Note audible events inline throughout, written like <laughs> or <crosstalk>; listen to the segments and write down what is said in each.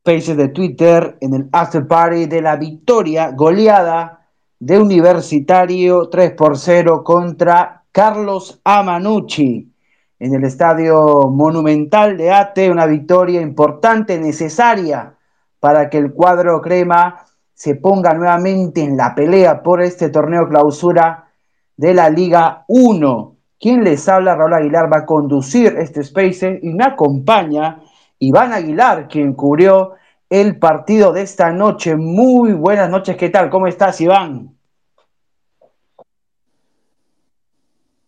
Spaces de Twitter en el after party de la victoria goleada de Universitario 3 por 0 contra Carlos Amanucci en el Estadio Monumental de Ate, una victoria importante, necesaria para que el cuadro crema se ponga nuevamente en la pelea por este torneo clausura de la Liga 1. Quien les habla, Raúl Aguilar, va a conducir este Space y me acompaña Iván Aguilar, quien cubrió el partido de esta noche. Muy buenas noches, ¿qué tal? ¿Cómo estás, Iván?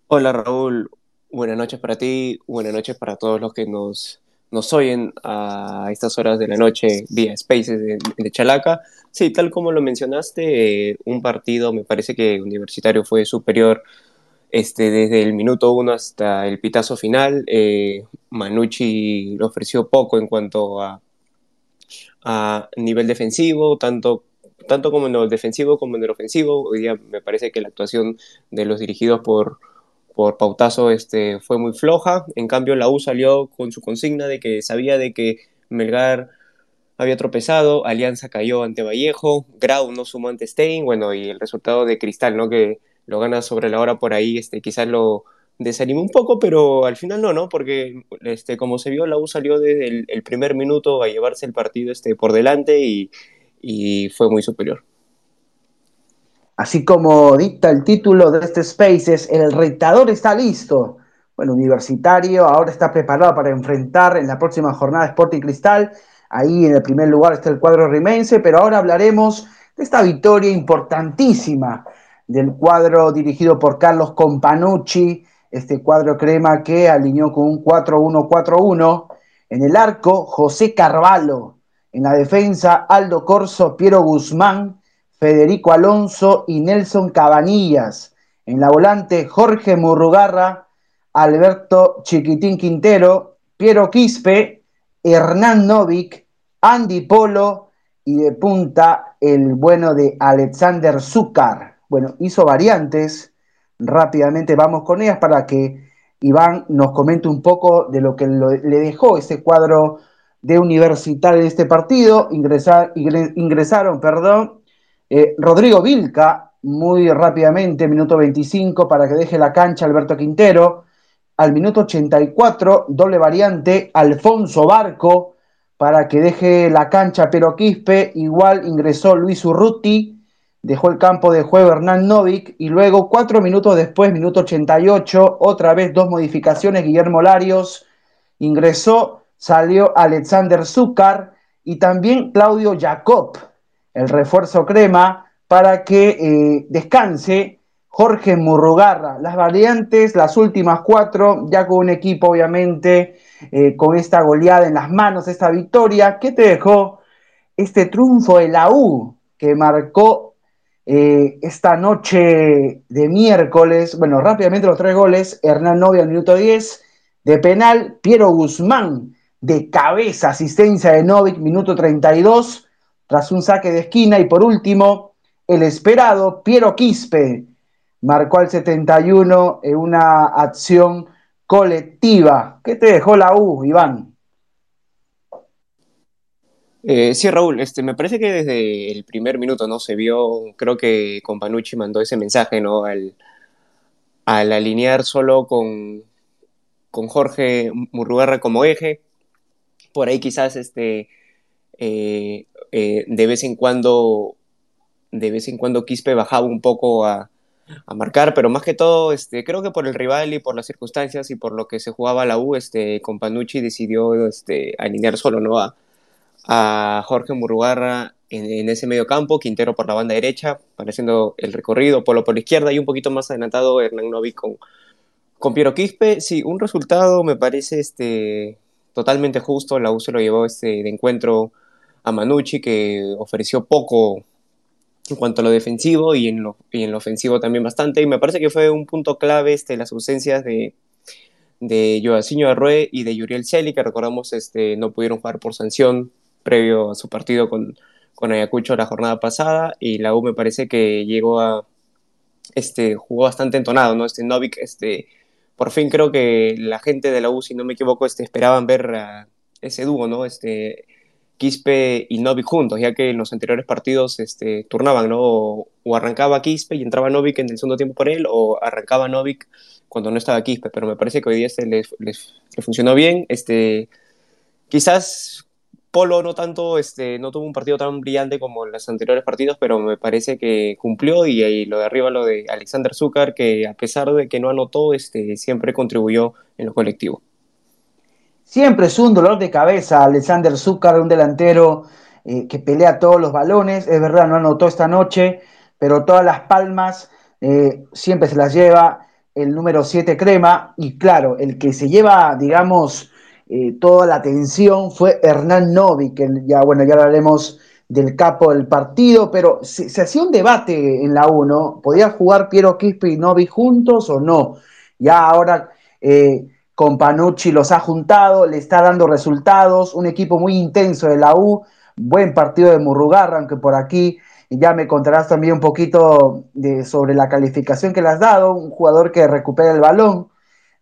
Hola, Raúl. Buenas noches para ti, buenas noches para todos los que nos, nos oyen a estas horas de la noche vía Spaces de, Chalaca. Sí, tal como lo mencionaste, eh, un partido me parece que Universitario fue superior este, desde el minuto uno hasta el pitazo final. Eh, Manucci le ofreció poco en cuanto a, nivel defensivo, tanto, tanto como en el defensivo como en el ofensivo. Hoy día me parece que la actuación de los dirigidos por, por Pautazo este, fue muy floja. En cambio, la U salió con su consigna de que sabía de que Melgar había tropezado, Alianza cayó ante Vallejo, Grau no sumó ante Stein, bueno, y el resultado de Cristal, ¿no? Que lo gana sobre la hora por ahí, este, quizás lo desanimó un poco, pero al final no, ¿no? Porque, este, como se vio, la U salió desde el, primer minuto a llevarse el partido este, por delante y, y fue muy superior. Así como dicta el título de este Spaces, el retador está listo. Bueno, Universitario ahora está preparado para enfrentar en la próxima jornada Sporting Cristal. Ahí en el primer lugar está el cuadro rimense, pero ahora hablaremos de esta victoria importantísima del cuadro dirigido por Carlos Companucci, este cuadro crema que alineó con un 4-1-4-1. En el arco, José Carvalho. En la defensa, Aldo Corso, Piero Guzmán, Federico Alonso y Nelson Cabanillas. En la volante, Jorge Murrugarra, Alberto Chiquitín Quintero, Piero Quispe, Hernán Novik, Andy Polo y de punta el bueno de Alexander Zúcar. Bueno, hizo variantes. Rápidamente vamos con ellas para que Iván nos comente un poco de lo que le dejó ese cuadro de universitario en este partido. ingresaron, perdón, eh, Rodrigo Vilca, muy rápidamente, minuto 25, para que deje la cancha Alberto Quintero. Al minuto 84, doble variante, Alfonso Barco, para que deje la cancha Pero Quispe. Igual ingresó Luis Urruti, dejó el campo de juego Hernán Novik. Y luego, cuatro minutos después, minuto 88, otra vez dos modificaciones, Guillermo Larios ingresó, salió Alexander Zúcar y también Claudio Jacob el refuerzo crema para que eh, descanse Jorge Murrugarra. Las variantes, las últimas cuatro, ya con un equipo obviamente eh, con esta goleada en las manos, esta victoria, ¿qué te dejó este triunfo de la U que marcó eh, esta noche de miércoles? Bueno, rápidamente los tres goles, Hernán Novia al minuto 10, de penal, Piero Guzmán de cabeza, asistencia de Novik, minuto 32, tras un saque de esquina. Y por último, el esperado Piero Quispe marcó al 71 en una acción colectiva. ¿Qué te dejó la U, Iván? Eh, sí, Raúl, este, me parece que desde el primer minuto no se vio, creo que Companucci mandó ese mensaje, ¿no? Al, alinear solo con, con Jorge Murrugarra como eje. Por ahí quizás este, eh, eh, de vez en cuando de vez en cuando Quispe bajaba un poco a, marcar, pero más que todo, este, creo que por el rival y por las circunstancias y por lo que se jugaba la U, este, Companucci decidió este, alinear solo ¿no? a, a Jorge Murugarra en, ese medio campo, Quintero por la banda derecha, pareciendo el recorrido, Polo por la izquierda y un poquito más adelantado Hernán Novi con, con Piero Quispe. Sí, un resultado me parece este, totalmente justo, la U se lo llevó este, de encuentro a Manucci, que ofreció poco en cuanto a lo defensivo y en lo, y en lo ofensivo también bastante. Y me parece que fue un punto clave este, las ausencias de, de Joaquín Arrué y de Yuriel Celi, que recordamos este, no pudieron jugar por sanción previo a su partido con, con Ayacucho la jornada pasada. Y la U me parece que llegó a. Este, jugó bastante entonado, ¿no? Este Novik, este, por fin creo que la gente de la U, si no me equivoco, este, esperaban ver ese dúo, ¿no? Este, Quispe y Novik juntos, ya que en los anteriores partidos este, turnaban, ¿no? O, arrancaba Quispe y entraba Novik en el segundo tiempo por él, o arrancaba Novik cuando no estaba Quispe, pero me parece que hoy día este les, les, funcionó bien. Este, quizás Polo no tanto, este, no tuvo un partido tan brillante como en los anteriores partidos, pero me parece que cumplió y, ahí lo de arriba lo de Alexander Zúcar, que a pesar de que no anotó, este, siempre contribuyó en lo colectivo. Siempre es un dolor de cabeza Alexander Zúcar, un delantero eh, que pelea todos los balones, es verdad, no anotó esta noche, pero todas las palmas eh, siempre se las lleva el número 7 Crema, y claro, el que se lleva, digamos, eh, toda la atención fue Hernán Novi, que ya, bueno, ya hablaremos del capo del partido, pero se, hacía un debate en la 1, ¿podía jugar Piero Quispe y Novi juntos o no? Ya ahora eh, con Panucci los ha juntado, le está dando resultados, un equipo muy intenso de la U, buen partido de Murrugarra, aunque por aquí ya me contarás también un poquito sobre la calificación que le has dado, un jugador que recupera el balón,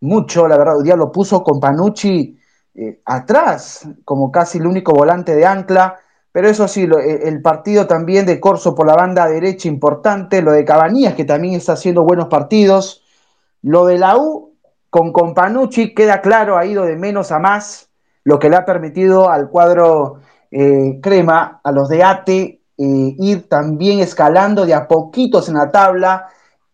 mucho, la verdad, hoy día lo puso con Panucci eh, atrás, como casi el único volante de ancla, pero eso sí, eh, el partido también de Corso por la banda derecha importante, lo de Cabanías, que también está haciendo buenos partidos, lo de la U con Companucci queda claro, ha ido de menos a más, lo que le ha permitido al cuadro eh, Crema, a los de ATE, ir también escalando de a poquitos en la tabla.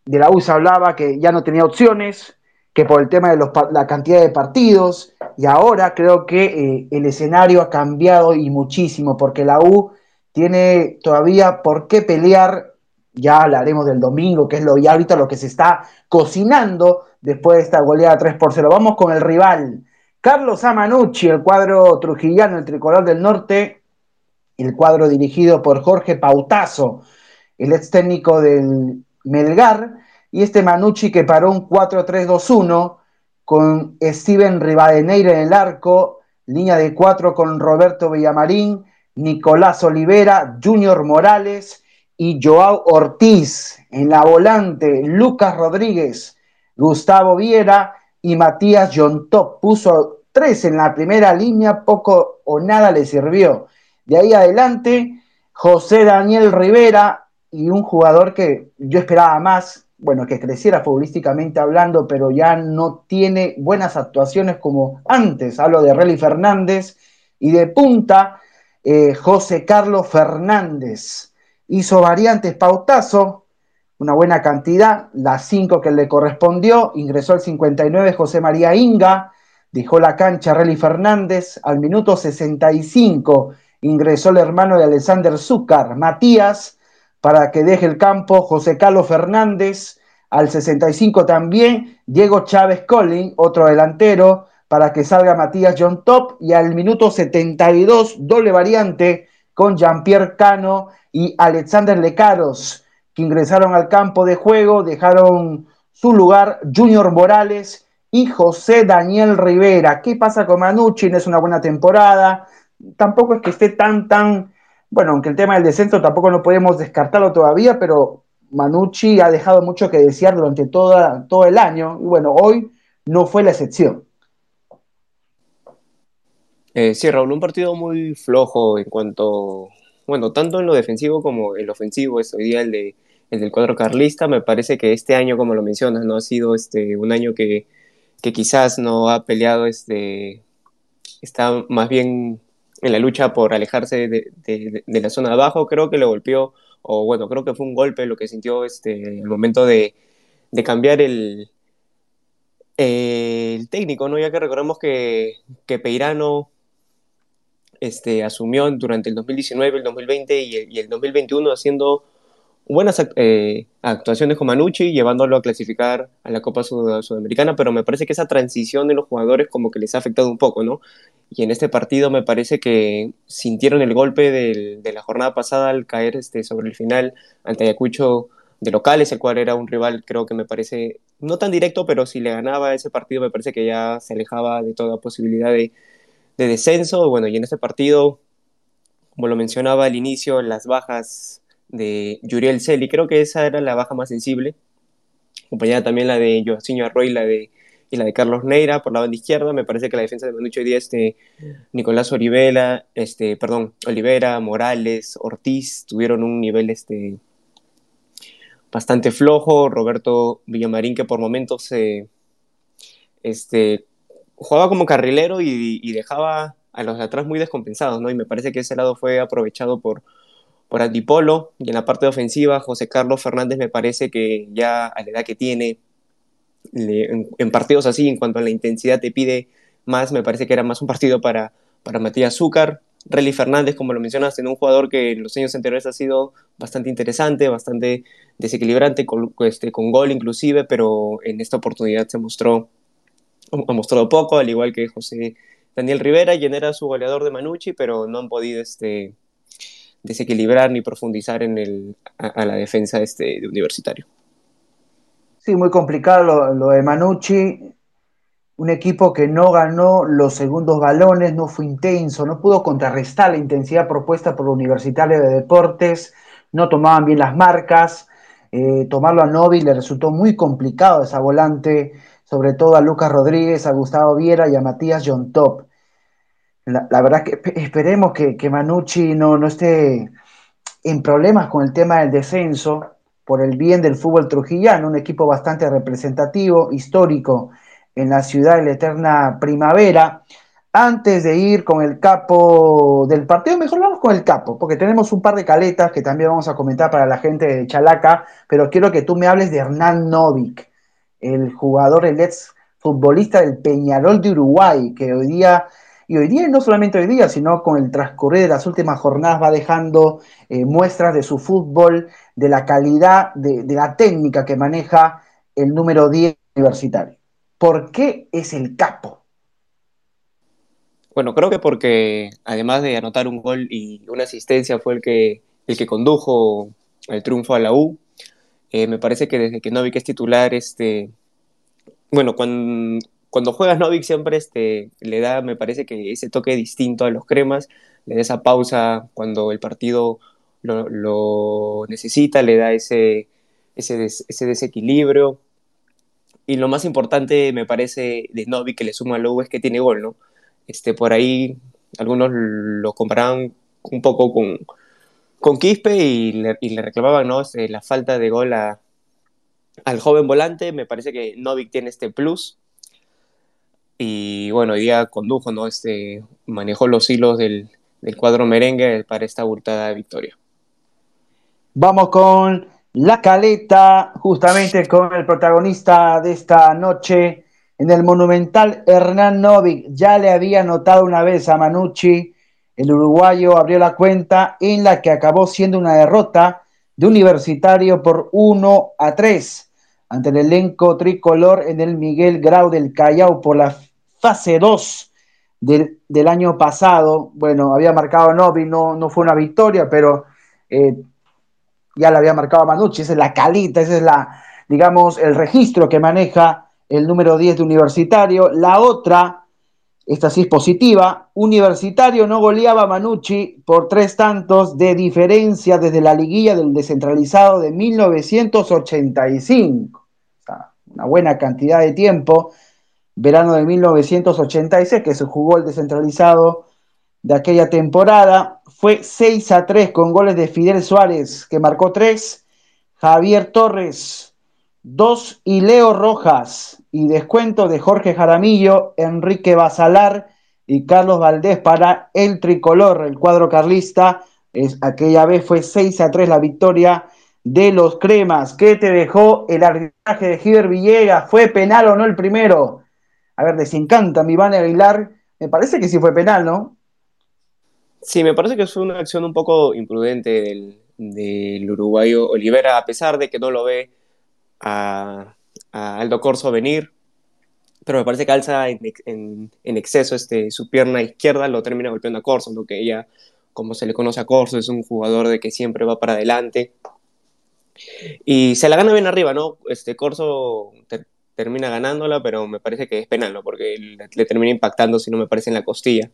De la U se hablaba que ya no tenía opciones, que por el tema de la cantidad de partidos, y ahora creo que eh, el escenario ha cambiado y muchísimo, porque la U tiene todavía por qué pelear, ya hablaremos del domingo, que es lo ya ahorita lo que se está cocinando después de esta goleada 3 por 0. Vamos con el rival. Carlos Amanucci, el cuadro trujillano, el tricolor del norte, el cuadro dirigido por Jorge Pautazo, el ex técnico del Melgar, y este Manucci que paró un 4-3-2-1 con Steven Rivadeneira en el arco, línea de cuatro con Roberto Villamarín, Nicolás Olivera, Junior Morales y Joao Ortiz en la volante, Lucas Rodríguez, Gustavo Viera y Matías Yontop. Puso tres en la primera línea, poco o nada le sirvió. De ahí adelante, José Daniel Rivera y un jugador que yo esperaba más, bueno, que creciera futbolísticamente hablando, pero ya no tiene buenas actuaciones como antes. Hablo de Relly Fernández y de punta, eh, José Carlos Fernández. Hizo variantes pautazo, una buena cantidad, las cinco que le correspondió, ingresó al 59 José María Inga, dejó la cancha Relly Fernández, al minuto 65 ingresó el hermano de Alexander Zúcar, Matías, para que deje el campo José Carlos Fernández, al 65 también Diego Chávez Collin, otro delantero, para que salga Matías John Top, y al minuto 72, doble variante con Jean-Pierre Cano y Alexander Lecaros, que ingresaron al campo de juego, dejaron su lugar Junior Morales y José Daniel Rivera. ¿Qué pasa con Manucci? No es una buena temporada. Tampoco es que esté tan, tan bueno, aunque el tema del descenso tampoco no podemos descartarlo todavía, pero Manucci ha dejado mucho que desear durante toda, todo el año. Y bueno, hoy no fue la excepción. Eh, sí, Raúl, un partido muy flojo en cuanto, bueno, tanto en lo defensivo como en lo ofensivo, es hoy día el, de, el del cuadro carlista, me parece que este año, como lo mencionas, no ha sido este, un año que, que quizás no ha peleado, este, está más bien en la lucha por alejarse de, la zona de abajo, creo que le golpeó, o bueno, creo que fue un golpe lo que sintió este, el momento de, cambiar el, el técnico, ¿no? Ya que recordemos que, que Peirano este, asumió durante el 2019, el 2020 y el, y el 2021 haciendo buenas eh, actuaciones con Manucci, llevándolo a clasificar a la Copa Sudamericana, pero me parece que esa transición de los jugadores como que les ha afectado un poco, ¿no? Y en este partido me parece que sintieron el golpe de la jornada pasada al caer este, sobre el final ante Ayacucho de locales, el cual era un rival, creo que me parece, no tan directo, pero si le ganaba ese partido me parece que ya se alejaba de toda posibilidad de descenso. Bueno, y en este partido, como lo mencionaba al inicio, las bajas de Yuriel Celi. Creo que esa era la baja más sensible. Acompañada también la de Joaquín Arroy, la de y la de Carlos Neira por la banda izquierda. Me parece que la defensa de Manucci hoy este, Nicolás Olivera, este, perdón, Olivera, Morales, Ortiz, tuvieron un nivel este, bastante flojo. Roberto Villamarín, que por momentos se este, jugaba como carrilero y, y, dejaba a los de atrás muy descompensados, ¿no? Y me parece que ese lado fue aprovechado por, por Antipolo. Y en la parte ofensiva, José Carlos Fernández me parece que ya a la edad que tiene, en, partidos así, en cuanto a la intensidad te pide más, me parece que era más un partido para, para Matías Zúcar. Relly Fernández, como lo mencionaste, un jugador que en los años anteriores ha sido bastante interesante, bastante desequilibrante, con, este, con gol inclusive, pero en esta oportunidad se mostró, ha mostrado poco, al igual que José Daniel Rivera, quien era su goleador de Manucci, pero no han podido este, desequilibrar ni profundizar en el, a, la defensa este, de Universitario. Sí, muy complicado lo, de Manucci. Un equipo que no ganó los segundos balones, no fue intenso, no pudo contrarrestar la intensidad propuesta por el Universitario de Deportes, no tomaban bien las marcas. Eh, tomarlo a Novi le resultó muy complicado esa volante, sobre todo a Lucas Rodríguez, a Gustavo Viera y a Matías John Top. La, verdad que esperemos que, que Manucci no, no esté en problemas con el tema del descenso, por el bien del fútbol trujillano, un equipo bastante representativo, histórico en la ciudad de la eterna primavera. Antes de ir con el capo del partido, mejor vamos con el capo, porque tenemos un par de caletas que también vamos a comentar para la gente de Chalaca, pero quiero que tú me hables de Hernán Novik, el jugador, el ex futbolista del Peñarol de Uruguay, que hoy día y hoy día, no solamente hoy día, sino con el transcurrir de las últimas jornadas, va dejando eh, muestras de su fútbol, de la calidad, de, la técnica que maneja el número 10 universitario. ¿Por qué es el capo? Bueno, creo que porque además de anotar un gol y una asistencia fue el que, el que condujo el triunfo a la U. Eh, me parece que desde que Novik es titular, este, bueno, cuando, cuando juegas Novik siempre este, le da, me parece que ese toque distinto a los cremas, le da esa pausa cuando el partido lo, necesita, le da ese, ese, ese, desequilibrio. Y lo más importante, me parece, de Novik que le suma a Lowe es que tiene gol, ¿no? Este, por ahí algunos lo comparaban un poco con, con Quispe y le, y le reclamaban ¿no? Este, la falta de gol a, al joven volante. Me parece que Novik tiene este plus y bueno, hoy día condujo, ¿no? Este, manejó los hilos del, cuadro merengue para esta abultada victoria. Vamos con la caleta, justamente con el protagonista de esta noche en el Monumental, Hernán Novik. Ya le había notado una vez a Manucci, el uruguayo abrió la cuenta en la que acabó siendo una derrota de Universitario por 1 a 3 ante el elenco tricolor en el Miguel Grau del Callao por la fase 2 del, año pasado. Bueno, había marcado Novi, no, no fue una victoria, pero eh, ya la había marcado Manucci, esa es la calita, ese es la, digamos, el registro que maneja el número 10 de Universitario. La otra, esta sí es positiva, Universitario no goleaba a Manucci por tres tantos de diferencia desde la liguilla del descentralizado de 1985. una buena cantidad de tiempo verano de 1986, que se jugó el descentralizado de aquella temporada. Fue 6 a 3 con goles de Fidel Suárez, que marcó 3, Javier Torres 2 y Leo Rojas. Y descuento de Jorge Jaramillo, Enrique Basalar y Carlos Valdés para el tricolor, el cuadro carlista. Es, aquella vez fue 6 a 3 la victoria de los cremas. ¿Qué te dejó el arbitraje de Giver Villegas? ¿Fue penal o no el primero? A ver, les encanta mi Iván Aguilar. Me parece que sí fue penal, ¿no? Sí, me parece que fue una acción un poco imprudente del, uruguayo Olivera, a pesar de que no lo ve a, Aldo Corso venir, pero me parece que alza en, exceso este, su pierna izquierda, lo termina golpeando a Corso, lo que ella, como se le conoce a Corso, es un jugador de que siempre va para adelante. Y se la gana bien arriba, ¿no? Este Corso termina ganándola, pero me parece que es penal, ¿no? Porque le, termina impactando, si no me parece, en la costilla.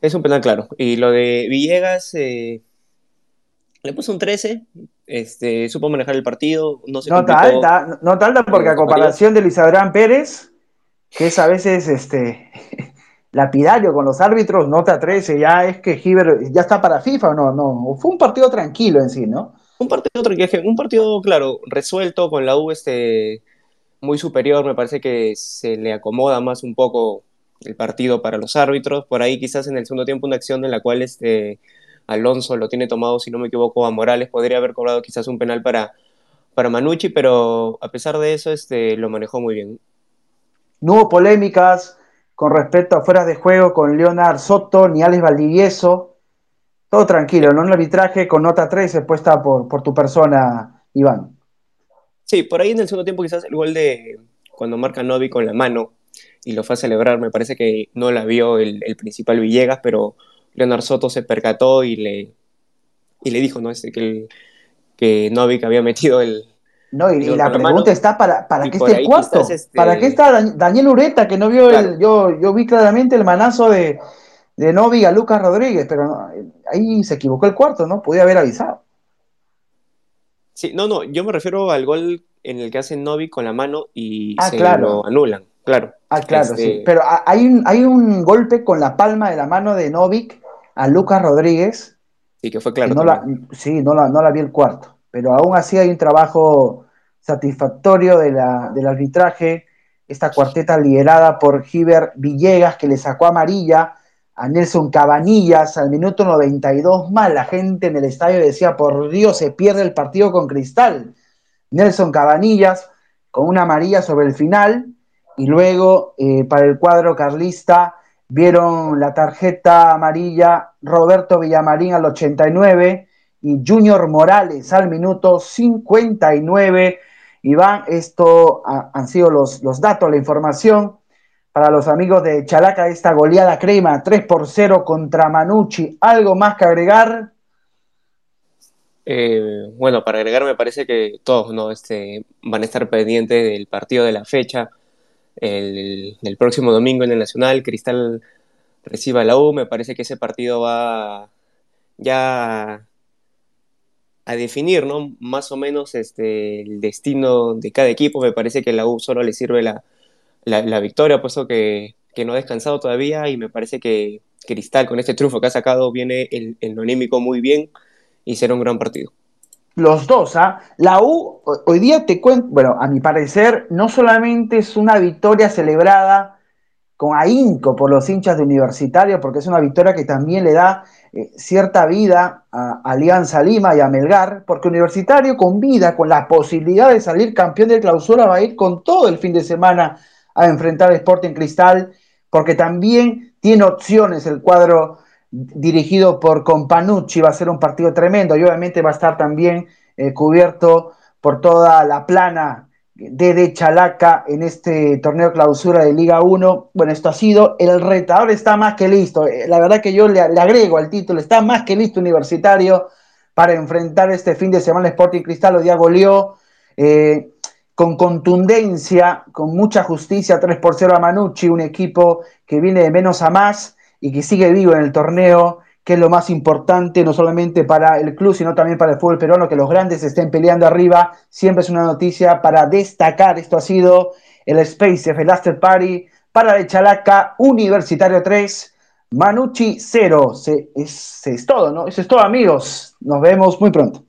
Es un penal claro. Y lo de Villegas, eh, le puso un 13, este, supo manejar el partido, no se Nota alta, nota alta porque a comparación de Luis Adrián Pérez, que es a veces este, <laughs> lapidario con los árbitros, nota 13, ya es que Giver ya está para FIFA o no, no, fue un partido tranquilo en sí, ¿no? Un partido tranquilo, un partido, claro, resuelto con la U este, muy superior, me parece que se le acomoda más un poco el partido para los árbitros, por ahí quizás en el segundo tiempo una acción en la cual este, Alonso lo tiene tomado, si no me equivoco, a Morales, podría haber cobrado quizás un penal para, para Manucci, pero a pesar de eso este, lo manejó muy bien. No hubo polémicas con respecto a fuera de juego con Leonard Soto ni Alex Valdivieso. Todo tranquilo, ¿no? Un arbitraje con nota 13 puesta por, por tu persona, Iván. Sí, por ahí en el segundo tiempo quizás el gol de cuando marca Novi con la mano y lo fue a celebrar, me parece que no la vio el, principal Villegas, pero Leonard Soto se percató y le, y le dijo, ¿no? Este, que, que Novik había metido el, no, y, la pregunta está para, para qué está el cuarto. Este ¿Para qué está Daniel Ureta, que no vio el. Yo, yo vi claramente el manazo de, de Novi a Lucas Rodríguez, pero ahí se equivocó el cuarto, ¿no? Podía haber avisado. Sí, no, no, yo me refiero al gol en el que hace Novi con la mano y ah, se lo anulan, claro. Ah, claro, sí. Este pero hay un, hay un golpe con la palma de la mano de Novik a Lucas Rodríguez. Sí, que fue claro. No la, sí, no la, no la vi el cuarto pero aún así hay un trabajo satisfactorio del arbitraje. Esta cuarteta liderada por Giver Villegas, que le sacó amarilla a Nelson Cabanillas al minuto 92 más. La gente en el estadio decía, por Dios, se pierde el partido con Cristal. Nelson Cabanillas con una amarilla sobre el final y luego eh, para el cuadro carlista vieron la tarjeta amarilla Roberto Villamarín al 89 y Junior Morales al minuto 59. Iván, esto han sido los, los datos, la información para los amigos de Chalaca, esta goleada crema 3 por 0 contra Manucci. ¿Algo más que agregar? Eh, bueno, para agregar me parece que todos ¿no? este, van a estar pendientes del partido de la fecha. El, el, próximo domingo en el Nacional, Cristal reciba la U. Me parece que ese partido va ya a definir, ¿no? Más o menos este, el destino de cada equipo. Me parece que la U solo le sirve la, la, victoria, puesto que, que, no ha descansado todavía y me parece que Cristal con este triunfo que ha sacado viene el, el anímico muy bien y será un gran partido. Los dos, ¿ah? La U, hoy día te cuento, bueno, a mi parecer, no solamente es una victoria celebrada con ahínco por los hinchas de Universitario, porque es una victoria que también le da eh, cierta vida a Alianza Lima y a Melgar, porque Universitario con vida, con la posibilidad de salir campeón de clausura, va a ir con todo el fin de semana a enfrentar a Sporting Cristal, porque también tiene opciones el cuadro dirigido por Companucci, va a ser un partido tremendo y obviamente va a estar también eh, cubierto por toda la plana de Chalaca en este torneo clausura de Liga 1. Bueno, esto ha sido, el retador está más que listo. Eh, la verdad que yo le, agrego al título, está más que listo universitario para enfrentar este fin de semana Sporting Cristal. Hoy día goleó con contundencia, con mucha justicia, 3 por 0 a Manucci, un equipo que viene de menos a más y que sigue vivo en el torneo que es lo más importante, no solamente para el club, sino también para el fútbol peruano, que los grandes estén peleando arriba, siempre es una noticia para destacar. Esto ha sido el Space, el After Party para el Chalaca Universitario 3, Manucci 0. es, es todo, ¿no? Eso es todo, amigos. Nos vemos muy pronto.